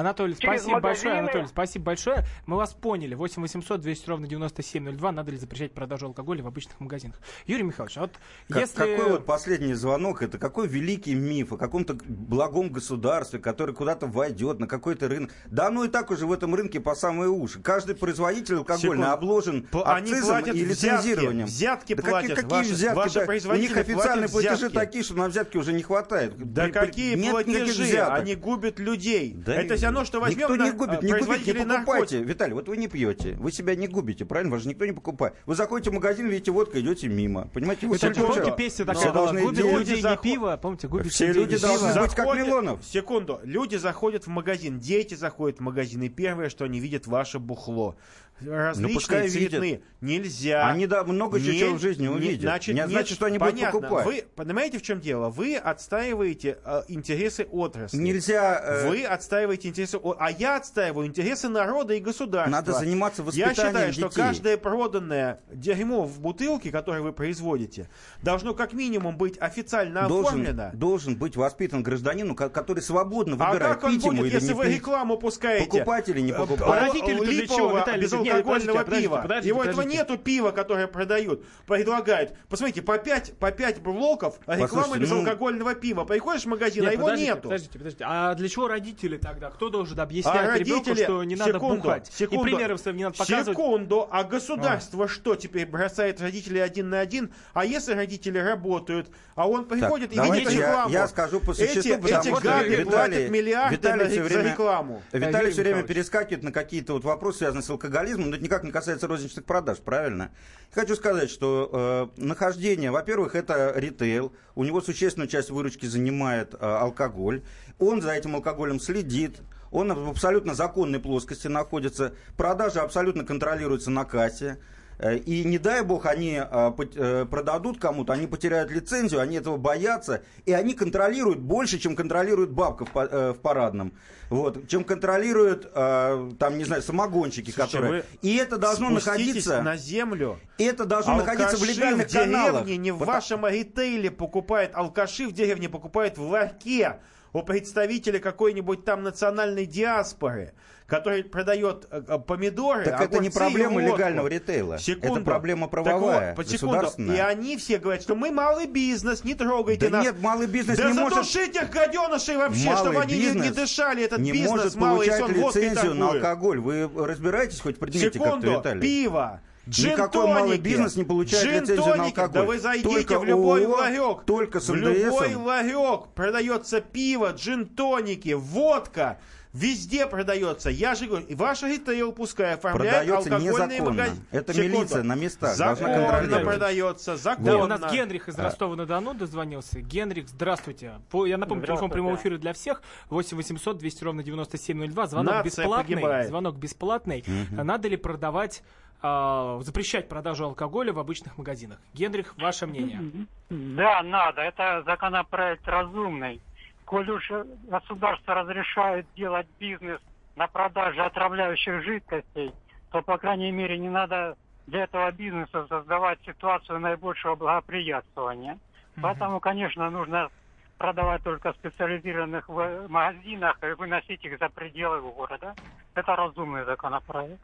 B: Анатолий,
I: Через
B: спасибо большое.
I: магазины.
B: Анатолий, спасибо большое. Мы вас поняли. 8 800 200 ровно 9702. Надо ли запрещать продажу алкоголя в обычных магазинах? Юрий Михайлович, а вот
E: Как-
B: если...
E: Какой вот последний звонок, это какой великий миф о каком-то благом государстве, который куда-то войдет на какой-то рынок. Да оно и так уже в этом рынке по самые уши. Каждый производитель алкогольный
C: Секунду.
E: обложен
C: П- они
E: акцизом
C: платят
E: и
C: взятки.
E: лицензированием.
C: Взятки
E: да
C: платят.
E: Какие, какие
C: Ваши-
E: взятки?
C: ваши
E: да? У
C: производители
E: них официальные
C: платят
E: платежи
C: взятки.
E: такие, что на взятки уже не хватает.
C: Да
E: При-
C: какие
E: нет
C: платежи? Они губят людей.
E: Да
C: Это все равно, что возьмем
E: Никто
C: на-
E: не губит, не
C: э,
E: губите, не покупайте.
C: наркотиков.
E: Виталий, вот вы не пьете, вы себя не губите, правильно? Вас же никто не покупает. Вы заходите в магазин, видите водка, идете мимо. Понимаете, вы
B: помните,
E: что?
B: песня такая была?
E: должны
B: Губит людей не пиво. Помните, губит
E: Все люди
B: не
E: должны
B: пиво.
E: быть как Милонов.
C: Секунду. Люди заходят в магазин, дети заходят в магазин, и первое, что они видят, ваше бухло. Различные
E: Ну, пускай
C: цветные.
E: видят.
C: Нельзя.
E: Они, да, много чего
C: Не-
E: в жизни
C: не-
E: увидят.
C: Значит,
E: Не
C: нет,
E: значит, что они будут
C: понятно.
E: покупать.
C: Вы понимаете, в чем дело? Вы отстаиваете э, интересы отрасли.
E: Нельзя... э,
C: Вы отстаиваете интересы, а я отстаиваю интересы народа и государства.
E: Надо заниматься
C: Я
E: воспитанием
C: считаю, что
E: детей.
C: каждое проданное дерьмо в бутылке, которое вы производите, должно как минимум быть официально
E: должен,
C: оформлено.
E: должен быть воспитан гражданин, ко- который свободно
C: А
E: выбирает,
C: как он будет, если
E: не
C: вы
E: пить.
C: рекламу пускаете?
E: Покупать или не
C: э,
E: покупать?
C: э,
B: Родители-то для чего, Виталий? Нет,
C: безалкогольного
B: подождите, подождите,
C: пива.
B: подождите,
C: Его этого
B: подождите.
C: нету пива, которое продают, предлагают. Посмотрите, по 5, по 5 блоков реклама
E: Послушайте, ну-
C: безалкогольного пива. Приходишь в магазин, а
B: Нет,
C: его
B: подождите,
C: нету.
B: Подождите, подождите. А для чего родители тогда? Кто должен объяснять
C: А
B: ребенку,
C: родители,
B: что не надо
C: секунду,
B: бухать?
C: секунду,
B: И примеров не надо показывать.
C: Секунду, а государство что теперь бросает родителей один на один? А если родители работают, а он приходит и
E: давайте
C: видит
E: я-
C: рекламу?
E: я скажу по существу,
C: эти,
E: потому
C: эти гады
E: Виталий-
C: платят миллиарды
E: Виталий
C: на-
E: всё
C: за
E: время-
C: рекламу.
E: Виталий все время перескакивает на какие-то вот вопросы, связанные с алкоголизмом, но это никак не касается розничных продаж, правильно? Хочу сказать, что э, нахождение, во-первых, это ритейл, у него существенную часть выручки занимает э, алкоголь, он за этим алкоголем следит, он в абсолютно законной плоскости находится, продажи абсолютно контролируются на кассе. Э, И не дай бог они пот- э, продадут кому-то, они потеряют лицензию, они этого боятся, и они контролируют больше, чем контролирует бабка в, па- э, в парадном, вот, чем контролируют, э, там, не знаю, самогонщики,
C: Слушайте,
E: которые... И это должно находиться...
C: на землю.
E: И это должно находиться в
C: Алкаши
E: легальных
C: в деревне
E: каналах.
C: не в
E: Потому-
C: вашем ритейле покупают, алкаши в деревне покупают в ларьке у представителя какой-нибудь там национальной диаспоры, который продает э, э, помидоры,
E: Так это не
C: огурцы
E: проблема легального ритейла.
C: Секунду.
E: Это проблема
C: Так
E: правовая,
C: вот, секунду.
E: государственная.
C: И они все говорят, что мы малый бизнес, не трогайте
E: Да
C: нас.
E: нет, малый бизнес
C: да
E: не может-
C: задушить их гаденышей вообще,
E: Малый
C: чтобы они не, не дышали этот
E: не
C: бизнес
E: может
C: малый, если он
E: лицензию на алкоголь. Вы разбираетесь хоть в предмете
C: Секунду,
E: как-то, Виталий?
C: пиво,
E: Никакой малый бизнес не получает лицензию на алкоголь.
C: Да вы зайдите
E: Только
C: в любой
E: ООО,
C: ларек.
E: только с
C: в любой ларек продается пиво, джин-тоники, водка. Везде продается. Я же говорю, и ваш ритейл пускай оформляет
E: Продается
C: алкогольные
E: незаконно.
C: магазины.
E: Это
C: Секунду.
E: милиция на местах должна
C: Законно
E: контролировать.
C: продается, законно.
B: Да, у нас Генрих из Ростова-на-Дону дозвонился. Генрих, здравствуйте. По- я напомню, телефон прямого эфира для всех. 8 800 200 ровно 9702. Звонок
C: Нация
B: бесплатный.
C: погибает.
B: Звонок бесплатный. А Надо ли продавать, а, запрещать продажу алкоголя в обычных магазинах? Генрих, ваше мнение.
J: Да, надо. Это законопроект разумный. Коль уж государство разрешает делать бизнес на продаже отравляющих жидкостей, то, по крайней мере, не надо для этого бизнеса создавать ситуацию наибольшего благоприятствования. Поэтому, конечно, нужно продавать только в специализированных магазинах и выносить их за пределы города. Это разумный законопроект.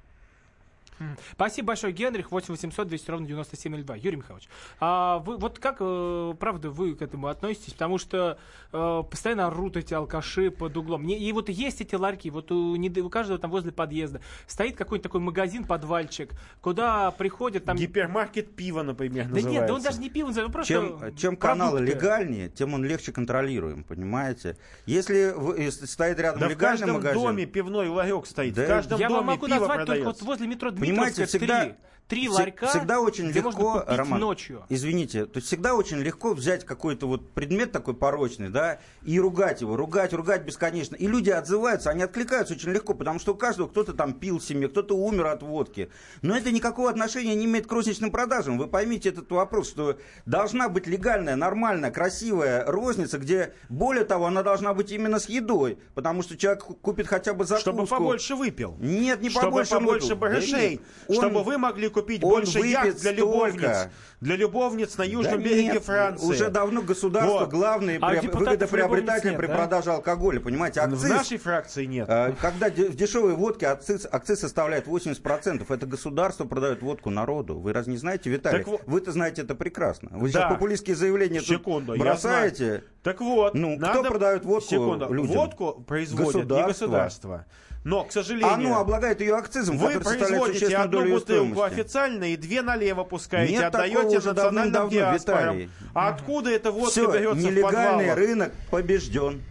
B: Спасибо большое, Генрих. 8 800 200 ровно 9702. Юрий Михайлович, а вы вот как, э, правда, вы к этому относитесь? Потому что э, постоянно орут эти алкаши под углом. И вот есть эти ларьки, вот у, не- у каждого там возле подъезда стоит какой-нибудь такой магазин-подвальчик, куда приходят там...
C: Гипермаркет пива, например,
B: Да
C: называется.
B: нет, да он даже не пиво называется, просто
E: Чем, чем каналы
B: продукты.
E: легальнее, тем он легче контролируем, понимаете? Если в- если стоит рядом
C: Да в
E: легальный
C: каждом
E: магазин,
C: доме пивной ларек стоит.
E: Да
C: в каждом
B: Я
C: доме
B: вам могу
C: пиво
B: назвать только
C: продается.
B: вот возле метро
E: Понимаете, всегда,
B: три, ларька,
E: всегда очень
B: где
E: легко,
B: можно купить
E: Роман,
B: ночью.
E: извините, то есть всегда очень легко взять какой-то вот предмет такой порочный, да, и ругать его, ругать, ругать бесконечно. И люди отзываются, они откликаются очень легко, потому что у каждого кто-то там пил в семье, кто-то умер от водки. Но это никакого отношения не имеет к розничным продажам. Вы поймите этот вопрос, что должна быть легальная, нормальная, красивая розница, где, более того, она должна быть именно с едой, потому что человек купит хотя бы закуску.
C: Чтобы побольше выпил.
E: Нет, не
C: чтобы
E: побольше. он
C: побольше.
E: Да
C: барышей.
E: Он-
C: чтобы вы могли купить
E: он
C: больше яхт для
E: столько.
C: любовниц. Для любовниц на южном
E: Да
C: береге
E: нет,
C: Франции.
E: Уже давно государство
C: Вот.
E: главный
B: А
E: при- выгодоприобретатель при
B: да?
E: продаже алкоголя, понимаете?
C: В
E: Акциз,
C: нашей фракции нет.
E: э, когда в дешевой водке акциз, акциз составляет 80%, это государство продает водку народу. Вы разве не знаете, Виталий?
C: Так
E: Вы-то знаете это прекрасно. Вы
C: Да.
E: сейчас популистские заявления
C: Секунду,
E: бросаете.
C: Так вот,
E: Ну, кто
C: надо...
E: продает водку
C: Секунду.
E: людям?
C: Водку производит не
E: Государство.
C: Но, к сожалению,
E: Оно облагает ее акцизом,
C: вы производите одну бутылку официально и две налево пускаете,
E: Нет
C: отдаете национальным диаспорам. А откуда эта водка
E: Все,
C: берется в
E: нелегальный
C: подвалах?
E: рынок побежден.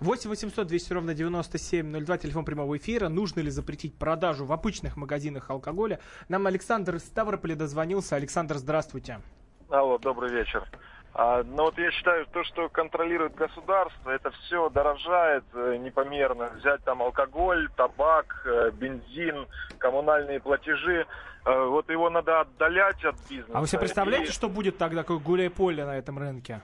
B: 8 800 200 ровно 9702, телефон прямого эфира. Нужно ли запретить продажу в обычных магазинах алкоголя? Нам Александр из Ставрополя дозвонился. Александр, здравствуйте.
K: Алло, добрый вечер. А, ну вот я считаю, то, что контролирует государство, это все дорожает э, непомерно. Взять там алкоголь, табак, э, бензин, коммунальные платежи. Э, вот его надо отдалять от бизнеса.
B: А вы себе представляете,
K: И-
B: что будет тогда, какое гуляй-поле на этом рынке?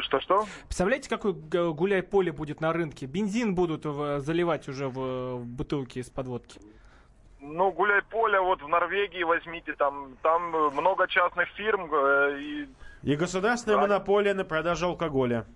K: Что-что?
B: Представляете, какое гуляй-поле будет на рынке? Бензин будут в- заливать уже в, в бутылки из подводки.
K: Ну, гуляй поле, вот в Норвегии возьмите, там, там много частных фирм, э, и
C: И государственная
K: Правильно.
C: монополия на продажу алкоголя.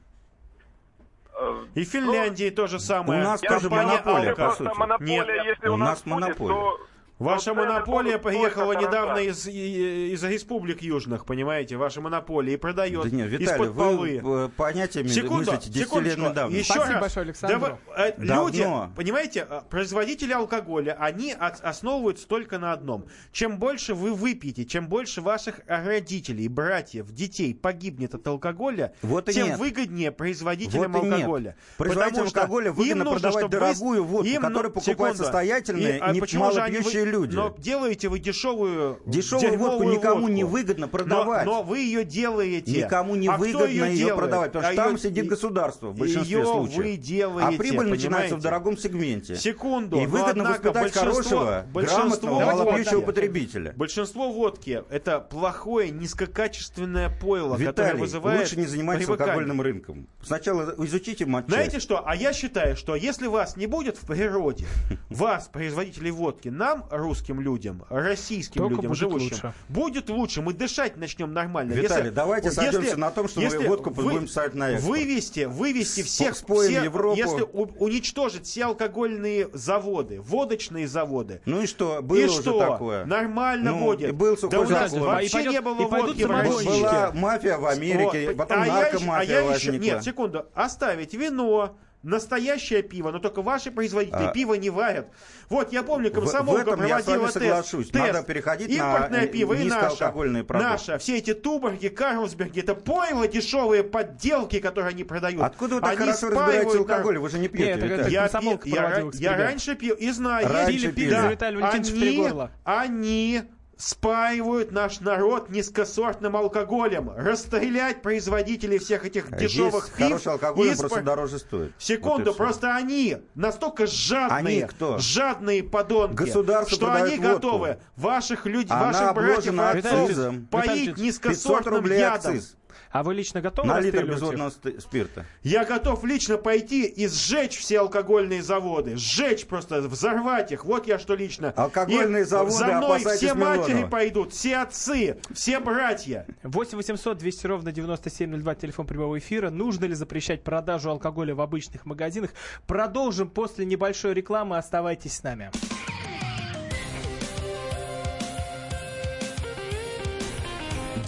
K: э,
C: И в Финляндии то же самое.
E: У нас тоже монополия, по сути.
K: монополия,
C: Нет,
K: если
E: у
K: у
E: нас
K: нас будет,
E: монополия.
K: то
C: Ваша
K: Вот
C: монополия
K: только
C: недавно из, и- из республик южных, понимаете? Ваша монополия и продает
E: Да нет, Виталий,
C: из-под полы.
E: вы э, понятиями
C: Секунду,
E: мыслите десятилетней
C: секундочку.
E: давности.
C: Еще
B: Спасибо
C: раз.
B: большое, Александру.
C: Да э,
E: Давно.
C: люди, понимаете, э, производители алкоголя, они от- основываются только на одном. Чем больше вы выпьете, чем больше ваших родителей, братьев, детей погибнет от алкоголя,
E: Вот и
C: тем
E: нет.
C: выгоднее производителям
E: Вот и нет.
C: алкоголя.
E: Производителям
C: Потому что
E: алкоголя
C: им
E: выгодно
C: нужно,
E: продавать
C: чтобы вы-
E: дорогую водку,
C: им, ну,
E: которую покупают
C: секунду.
E: состоятельные,
C: а
E: не-
C: почему же они
E: малопьющие
C: вы-
E: люди.
C: Но делаете вы дешевую,
E: Дешевую водку никому
C: водку.
E: не выгодно
C: Но,
E: продавать.
C: но вы ее делаете.
E: Никому не
C: А
E: выгодно
C: ее
E: ее
C: делает?
E: продавать, потому что
C: А
E: там
C: ее-
E: сидит государство в большинстве
C: ее
E: случаев.
C: вы делаете,
E: а прибыль начинается
C: понимаете?
E: в дорогом сегменте.
C: Секунду.
E: И
C: но,
E: выгодно
C: однако,
E: воспитать хорошего,
C: большинство
E: грамотного, малопьющего потребителя.
C: Большинство водки это плохое, низкокачественное пойло, которое
E: Виталий,
C: вызывает
E: лучше не занимайтесь алкогольным рынком. Сначала изучите матчасть.
C: Знаете что? А я считаю, что если вас не будет в природе, вас, производителей водки, нам, русским людям, российским
B: Только
C: людям,
B: будет
C: живущим,
B: лучше.
C: будет лучше. Мы дышать начнем нормально.
E: Виталий,
C: Если-
E: давайте
C: если-
E: сойдемся на том, что мы
C: если
E: водку
C: вы-
E: будем ставить на экспорт.
C: Вывести, вывести всех,
E: споем
C: все-
E: Европу.
C: если у- уничтожить все алкогольные заводы, водочные заводы,
E: Ну и что, было
C: и
E: уже
C: что?
E: такое.
C: Нормально
E: Ну,
C: будет.
E: и был
C: да
E: сухой
C: у нас
E: закон.
C: вообще
B: пойдет-
C: не было водки в. России.
E: Была мафия в Америке,
C: Вот.
E: потом
C: а
E: наркомафия
C: а я еще,
E: возникла.
C: Нет, секунду. Оставить вино, настоящее пиво, но только ваши производители
E: А.
C: пиво не варят. Вот я помню,
E: В-
C: комсомолка
E: в этом я с вами
C: проводила тест.
E: соглашусь.
C: тест.
E: Надо переходить на,
C: Импортное
E: э,
C: пиво и наше.
E: продукты.
C: Наше. Все эти Туборги, Карлсберги, это пойло дешевые подделки, которые они продают.
E: Откуда вы так
C: Они
E: хорошо в
C: нар-
E: алкоголе? Вы же не пьете.
B: Нет, это-
C: я, пил- я,
B: проводила
C: я раньше пил и знаю.
E: Раньше
C: есть-
E: пили.
C: да,
B: Виталий в
C: они, они спаивают наш народ низкосортным алкоголем. Расстрелять производителей всех этих дешевых
E: Есть
C: пив.
E: хороший алкоголь, он
C: и
E: просто дороже стоит.
C: Секунду,
E: Вот
C: просто они настолько жадные,
E: Они кто?
C: жадные подонки,
E: Государство
C: что они
E: водку.
C: готовы ваших людей,
E: Она
C: ваших братьев и отцов поить
B: 500
E: 500
C: низкосортным
E: рублей
C: ядом.
E: акциз.
B: А вы лично готовы
E: На литр безводного спирта.
C: Я готов лично пойти и сжечь все алкогольные заводы. Сжечь просто, взорвать их. Вот я что лично.
E: Алкогольные
C: И
E: заводы,
C: За мной все матери
E: Милонова.
C: пойдут, все отцы, все братья.
B: 8 800 200 ровно 9702, телефон прямого эфира. Нужно ли запрещать продажу алкоголя в обычных магазинах? Продолжим после небольшой рекламы. Оставайтесь с нами.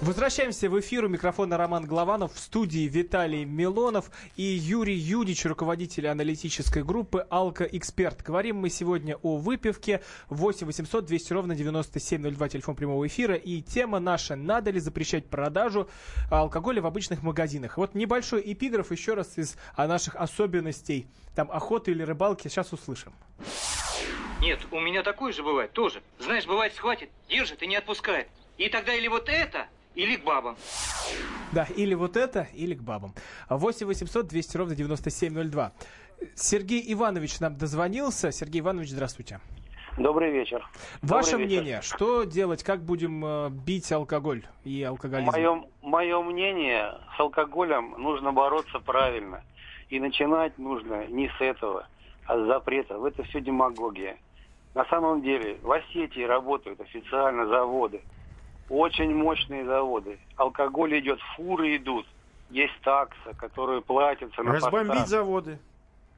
B: Возвращаемся в эфир. У микрофона Роман Голованов. В студии Виталий Милонов и Юрий Юдич, руководитель аналитической группы «Алка Эксперт». Говорим мы сегодня о выпивке. 8 800 200 ровно 9702, телефон прямого эфира. И тема наша «Надо ли запрещать продажу алкоголя в обычных магазинах?» Вот небольшой эпиграф еще раз из а, наших особенностей там охоты или рыбалки. Сейчас услышим.
L: Нет, у меня такое же бывает тоже. Знаешь, бывает схватит, держит и не отпускает. И тогда или вот это, или к бабам.
B: Да, или вот это, или к бабам. 8 800 200 ровно 9702. Сергей Иванович нам дозвонился. Сергей Иванович, здравствуйте.
M: Добрый вечер.
B: Ваше
M: Добрый вечер.
B: мнение, что делать, как будем э, бить алкоголь и алкоголизм?
M: Мое, мое мнение, с алкоголем нужно бороться правильно. И начинать нужно не с этого, а с запретов. Это все демагогия. На самом деле в Осетии работают официально заводы. Очень мощные заводы. Алкоголь идет, фуры идут. Есть такса, которую платится на
C: Разбомбить
M: поставки.
C: заводы.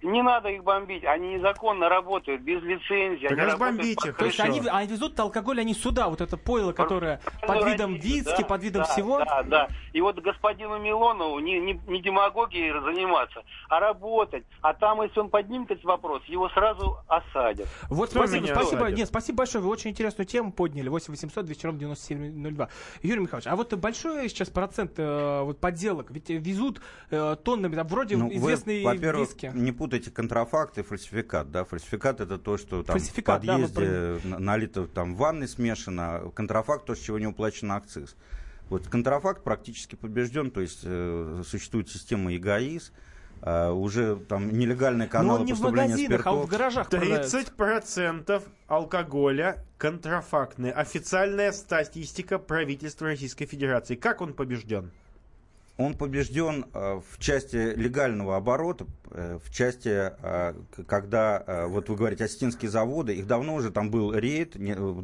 M: Не надо их бомбить. Они незаконно работают, без лицензии.
C: Так
M: они
C: разбомбите их,
B: То есть они, они везут алкоголь, они сюда, вот это пойло, которое под видом виски,
M: Да,
B: под видом
M: да,
B: всего.
M: Да, да. И вот господину Милонову не, не, не демагогией заниматься, а работать. А там, если он поднимет этот вопрос, его сразу осадят.
B: Вот
C: Кто
B: спасибо, спасибо, нет, спасибо большое, вы очень интересную тему подняли. 8 800 200 ровно 9702. Юрий Михайлович, а вот большой сейчас процент э, вот подделок, ведь везут э, тоннами, там вроде
E: Ну, вы,
B: известные
E: во-первых,
B: виски.
E: не путайте контрафакт и фальсификат. Да? Фальсификат это то, что там в
B: Фальсификат, да,
E: подъезде на- налито там в ванной смешано. Контрафакт то, с чего не уплачен акциз. Вот контрафакт практически побежден, то есть э, существует система ЕГАИС, э, уже там нелегальные
B: Но
E: каналы
B: он не в магазинах, а вот в
E: спиртов.
B: гаражах продается.
C: 30% алкоголя контрафактный. Официальная статистика правительства Российской Федерации. Как он побежден?
E: Он побежден э, в части легального оборота, э, в части, э, когда, вот вы говорите, осетинские заводы, их давно уже там был рейд,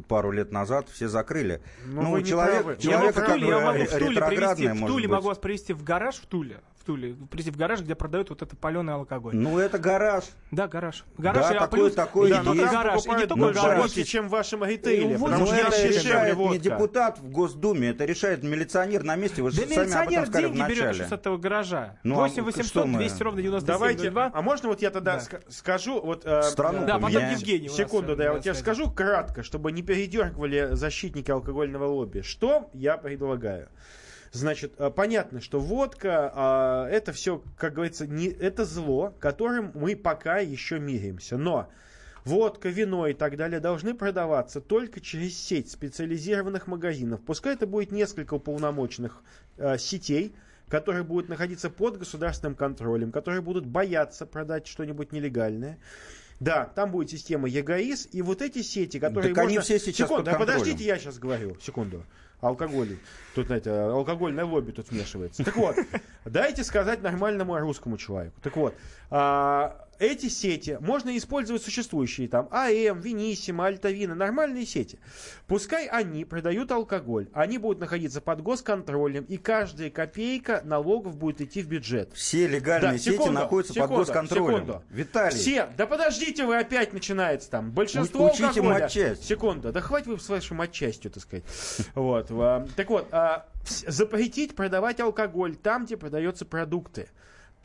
E: пару лет назад, все закрыли.
C: Ну, вы не
E: человек,
C: правы.
B: Я могу в Туле, я могу в Туле
E: ретроградное,
B: в Туле могу вас привести в гараж в Туле, в Туле, привести в гараж, где продают вот это паленый алкоголь.
E: Ну, это гараж.
B: Да, гараж. Гараж,
E: Да,
B: а
E: такой-
B: плюс
E: такой
B: и
E: есть.
B: не только
C: там
B: гараж, и не только
C: больше
B: гараж.
C: чем в вашем ритейле.
B: Ну,
C: Потому
B: вот
C: что
E: это решает не депутат в Госдуме, это решает милиционер на месте. Вы же
B: Да
E: сами об этом
B: милиционер
E: сказали
B: деньги берет с этого гаража.
E: Ну, а
B: 8
E: что
B: 800
E: мы-
B: 200 ровно 97
C: Давайте,
B: 02.
C: а можно вот я тогда
B: Да.
C: ска- скажу, вот... э,
E: Страну
B: Да, потом. Евгений
C: Секунду, да, я вот
B: сегодня
C: тебе скажу кратко, чтобы не передергивали защитники алкогольного лобби. Что я предлагаю? Значит, э, понятно, что водка а, это все, как говорится, не, это зло, которым мы пока еще миримся. Но водка, вино и так далее должны продаваться только через сеть специализированных магазинов. Пускай это будет несколько уполномоченных э, сетей, которые будут находиться под государственным контролем, которые будут бояться продать что-нибудь нелегальное. Да, там будет система ЕГАИС, и вот эти сети, которые
E: Так они
C: можно...
E: все сейчас
C: Секунду,
E: под
C: а подождите,
E: контролем.
C: я сейчас говорю. Секунду. Алкоголь. Тут, знаете, алкогольное лобби тут вмешивается. Так вот, дайте сказать нормальному русскому человеку. Так вот, а, эти сети можно использовать существующие там АМ, Винисима, Альтавина, нормальные сети. Пускай они продают алкоголь, они будут находиться под госконтролем, и каждая копейка налогов будет идти в бюджет.
E: Все легальные
C: Да,
E: сети
C: секунду,
E: находятся под
C: секунду,
E: госконтролем.
C: секунду.
E: Виталий,
C: Все, да подождите вы опять начинается там. Большинство
E: Учите
C: алкоголя.
E: матчасть.
C: Секунду, да хватит вы с вашей матчастью, так сказать. Вот. Так вот, а, запретить продавать алкоголь там, где продаются продукты.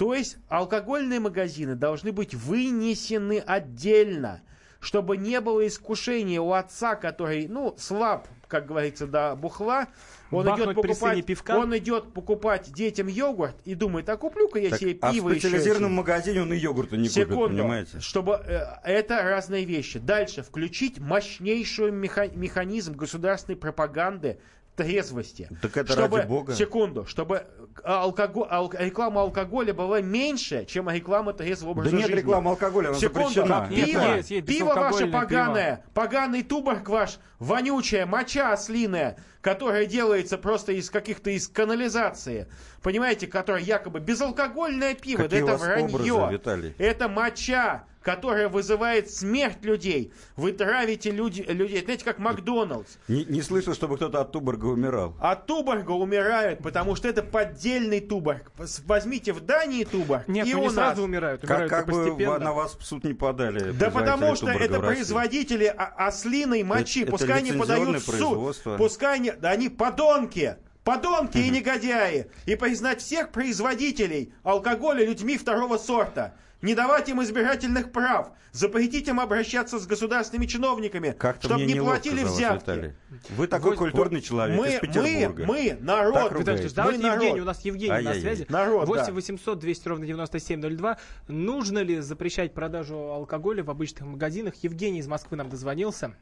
C: То есть алкогольные магазины должны быть вынесены отдельно, чтобы не было искушения у отца, который, ну, слаб, как говорится, до бухла. Он
B: Бахнуть
C: идет, покупать,
B: пивка?
C: он идет покупать детям йогурт и думает, а куплю-ка я
E: Так,
C: себе
E: а в
C: пиво еще.
E: специализированном магазине он и йогурта не купит,
C: Секунду,
E: понимаете?
C: чтобы э, это разные вещи. Дальше включить мощнейший меха- механизм государственной пропаганды трезвости.
E: Так это
C: чтобы,
E: ради бога.
C: Секунду, чтобы алкоголь, ал- реклама алкоголя была меньше, чем реклама трезвого образа
E: Да нет
C: жизни.
E: рекламы алкоголя, она
C: Секунду,
E: запрещена.
B: Нет,
C: пиво,
B: есть, есть
C: пиво ваше поганое, поганый туборг ваш, вонючая моча ослиная, которая делается просто из каких-то из канализации, понимаете, которая якобы безалкогольное пиво,
E: Какие
C: да это вранье.
E: образы, Виталий?
C: Это моча, которая вызывает смерть людей. Вы травите люди, людей, знаете, как Макдоналдс.
E: Не, не слышал, чтобы кто-то от туборга умирал.
C: От туборга умирают, потому что это поддельный туборг. Возьмите в Дании туборг
B: Нет,
C: и
B: ну
C: у
B: не
C: нас.
B: сразу умирают,
E: Как,
B: умирают
E: как бы
B: постепенно.
E: на вас в суд не подали.
C: Да потому что это производители ослиной мочи.
E: Это- это
C: пускай они
E: лицензионное
C: подают в суд. Пускай они, да они подонки. Подонки и негодяи. И признать всех производителей алкоголя людьми второго сорта. Не давать им избирательных прав. Запретить им обращаться с государственными чиновниками.
E: Как-то
C: чтобы не платили
E: вас,
C: взятки.
E: Виталий. Вы такой
C: Вот-
E: культурный
C: вот
E: человек
C: мы,
E: из Петербурга.
C: Мы, мы, народ.
B: Ильич, давайте
C: Мы народ.
B: Евгений, у нас Евгений на
E: Ай-яй-яй.
B: связи.
C: Народ,
B: 8
C: да.
B: 800 200 ровно 9702. Нужно ли запрещать продажу алкоголя в обычных магазинах? Евгений из Москвы нам дозвонился.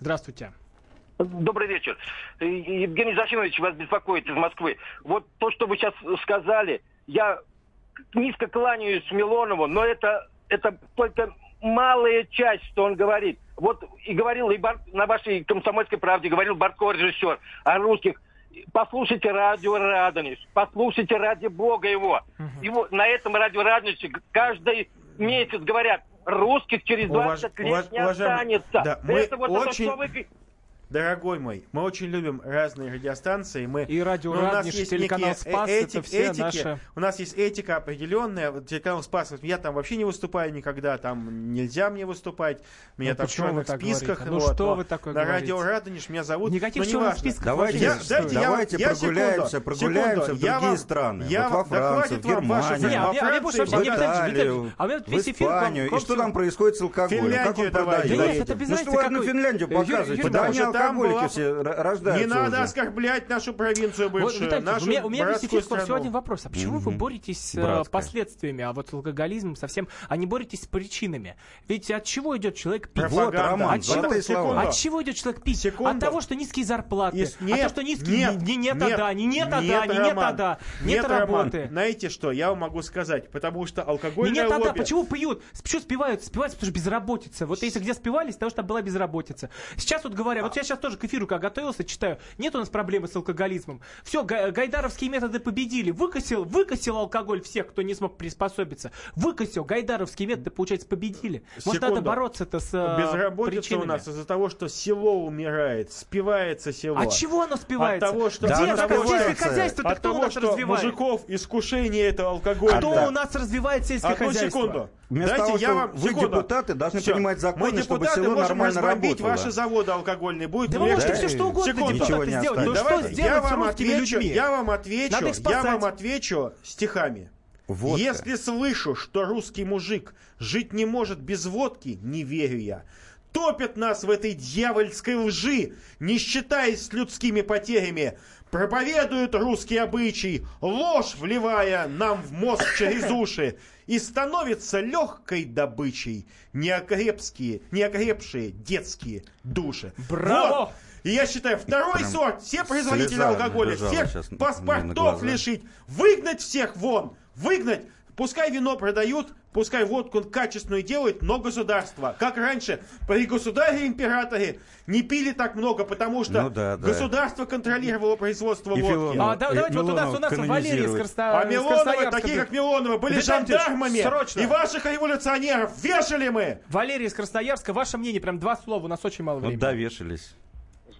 B: Здравствуйте.
N: Добрый вечер. Евгений Зосимович вас беспокоит из Москвы. Вот то, что вы сейчас сказали, я низко кланяюсь Милонову, но это, это только малая часть, что он говорит. Вот и говорил и Бар- на вашей комсомольской правде, говорил Барко, режиссер, о русских. Послушайте радио Радонеж, послушайте ради бога его. Его на этом радио Радонеже каждый месяц говорят, русских через
C: Уваж-
N: 20 лет
C: уваж-
N: не останется.
C: да, мы
N: это вот
C: очень-
N: что вы
C: Дорогой мой, мы очень любим разные радиостанции. Мы,
B: И радио
C: но у нас есть
B: телеканал
C: некие
B: Спас,
C: э-
B: это все наши-
C: У нас есть этика определенная. Вот телеканал Спас, вот я там вообще не выступаю никогда, там нельзя мне выступать. Меня
B: Ну,
C: там в черных списках.
B: говорите? Ну,
C: вот,
B: что
C: но
B: вы такое
C: На
B: говорите?
C: радио Радонеж меня зовут.
B: Никаких
C: но
B: черных списков
E: Давайте,
C: Я- дайте я-
E: давайте
C: я
E: прогуляемся,
C: секунду,
E: прогуляемся
C: секунду,
E: в
C: я
E: другие
C: вам-
E: страны.
C: я
E: вот во
C: да
E: Францию, в Германию,
B: Не, а
C: во
B: а вообще
E: в Италию,
B: а
E: в Испанию. И что там происходит с алкоголем? Как он
C: давайте
E: продается?
B: Да нет, это без
E: Ну что вы на Финляндию показываете? Да Алкоголики
C: была-
E: все р-
C: Не
E: рождаются
C: надо
E: уже.
C: оскорблять нашу провинцию
B: Вот,
C: бывшую,
B: Виталий,
C: нашу
B: у меня, у меня
C: братскую
B: эфир всего один вопрос. А почему вы
E: Мгм.
B: боретесь с э,
E: Братская.
B: последствиями, а вот с алкоголизмом совсем, а не боретесь с причинами? Ведь от чего идет человек пить?
E: Вот, Роман,
B: от чего,
E: слова.
B: от чего идет человек пить?
C: Секунду.
B: От того, что низкие зарплаты,
C: Из-
B: от
C: нет,
B: того, что низкие
C: нет,
B: не, не, нет,
C: нет,
B: а да, не нет, а
C: нет,
B: да, не нет, а
C: Роман,
B: да, нет,
C: нет, Роман.
B: работы.
C: Знаете что, я вам могу сказать, потому что
B: Не
C: алкогольное
B: нет, а да,
C: лобби...
B: почему пьют? Почему спивают? Спиваются, потому что безработица. Вот если где спивались, потому что там была безработица. Сейчас вот говоря, вот я сейчас тоже к эфиру как готовился, читаю, нет у нас проблемы с алкоголизмом. Все, гайдаровские методы победили. Выкосил, выкосил алкоголь всех, кто не смог приспособиться. Выкосил, гайдаровские методы, получается, победили. Может,
C: Секунду.
B: надо бороться-то с э,
C: Безработица
B: причинами?
C: у нас из-за того, что село умирает, спивается село.
B: От чего оно спивается?
C: От того, что... От
B: это
C: того,
B: сельское хозяйство-то
C: От
B: кто у
C: того,
B: нас
C: что
B: развивает?
C: мужиков искушение это алкоголь.
B: Кто у нас развивает сельское
C: Одну
B: хозяйство?
C: секунду.
E: Вместо
C: Дайте
E: того,
C: я
E: что
C: вам...
E: вы,
C: секунду.
E: депутаты, должны
C: Всё.
E: принимать законы,
C: Мы
E: чтобы
C: депутаты
E: село
C: можем
E: нормально
C: разбомбить
E: работало.
C: ваши заводы алкогольные. Будет
B: Да вы можете
C: легче.
B: все что угодно,
C: Секунду.
E: Ничего
B: депутаты,
E: не
B: сделать. Но
E: останется.
B: что
C: Давайте
B: сделать
C: я вам отвечу,
B: людьми?
C: я вам отвечу,
B: Надо их
C: я вам отвечу стихами.
E: Водка.
C: Если слышу, что русский мужик жить не может без водки, не верю я. Топят нас в этой дьявольской лжи, не считаясь с людскими потерями. Проповедуют русский обычай, ложь вливая нам в мозг через уши. И становится легкой добычей неокрепские, неокрепшие детские души.
B: Браво!
C: Вот. И я считаю, второй
E: Прям
C: сорт, все производители алкоголя, всех паспортов лишить, выгнать всех вон, выгнать. Пускай вино продают, пускай водку качественную делают, но государство. Как раньше, при государе-императоре не пили так много, потому что
E: Ну да, да.
C: государство контролировало производство
E: И
C: водки.
E: Филонова.
B: А, да- давайте вот у нас, у нас
E: Милонова
B: Валерий из. Красноярска.
C: А Милоновы, такие как Милонова, были
B: Виталий
C: жандармами.
B: срочно.
C: И ваших революционеров вешали мы.
B: Валерий из Красноярска, ваше мнение, прям два слова, у нас очень мало
E: Ну
B: времени.
E: да, вешались.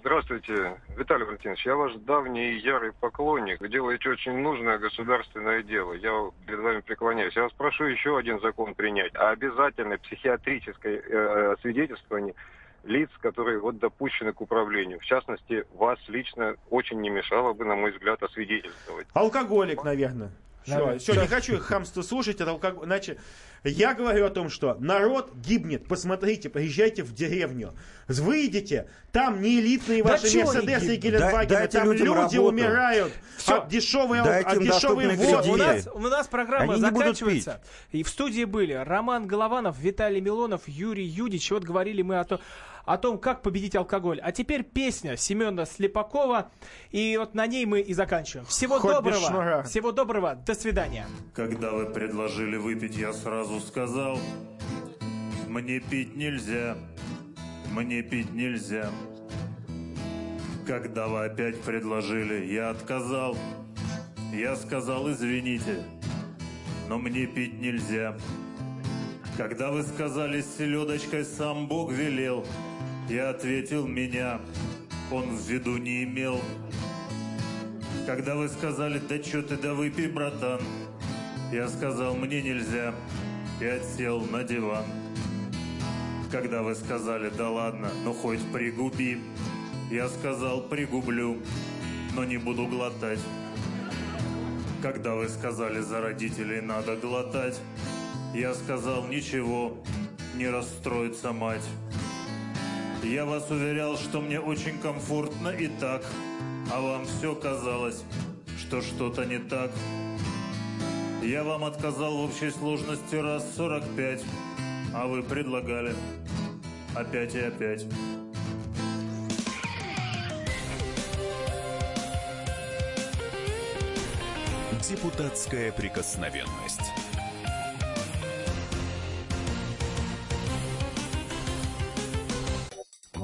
K: Здравствуйте, Виталий Валентинович. Я ваш давний и ярый поклонник. Вы делаете очень нужное государственное дело. Я перед вами преклоняюсь. Я вас прошу еще один закон принять. О обязательное психиатрическое э, свидетельствование
O: лиц, которые вот допущены к управлению. В частности, вас лично очень не мешало бы, на мой взгляд, освидетельствовать.
C: Алкоголик, наверное. Все, все, не хочу их хамство слушать, это алкоголь. Значит, я говорю о том, что народ гибнет. Посмотрите, приезжайте в деревню. Выйдите, там не элитные
B: Да
C: ваши Мерседесы и? Гелендвагены, там люди
E: работу.
C: умирают
B: Всё.
C: от дешевой, от дешевой водки.
B: У нас, у нас программа
E: Они
B: заканчивается. И в студии были Роман Голованов, Виталий Милонов, Юрий Юдич. Вот говорили мы о, то- о том, как победить алкоголь. А теперь песня Семена Слепакова. И вот на ней мы и заканчиваем. Всего
C: Хоть
B: доброго. Всего доброго. До свидания.
P: Когда вы предложили выпить, я сразу сказал, мне пить нельзя, мне пить нельзя. Когда вы опять предложили, я отказал, я сказал, извините, но мне пить нельзя. Когда вы сказали, с селедочкой сам Бог велел, я ответил, меня он в виду не имел. Когда вы сказали, да чё ты, да выпей, братан, я сказал, мне нельзя, и отсел на диван. Когда вы сказали, да ладно, ну хоть пригуби, я сказал, пригублю, но не буду глотать. Когда вы сказали, за родителей надо глотать, я сказал, ничего, не расстроится мать. Я вас уверял, что мне очень комфортно и так, а вам все казалось, что что-то не так. Я вам отказал в общей сложности раз 45, а вы предлагали опять и опять.
A: Депутатская прикосновенность.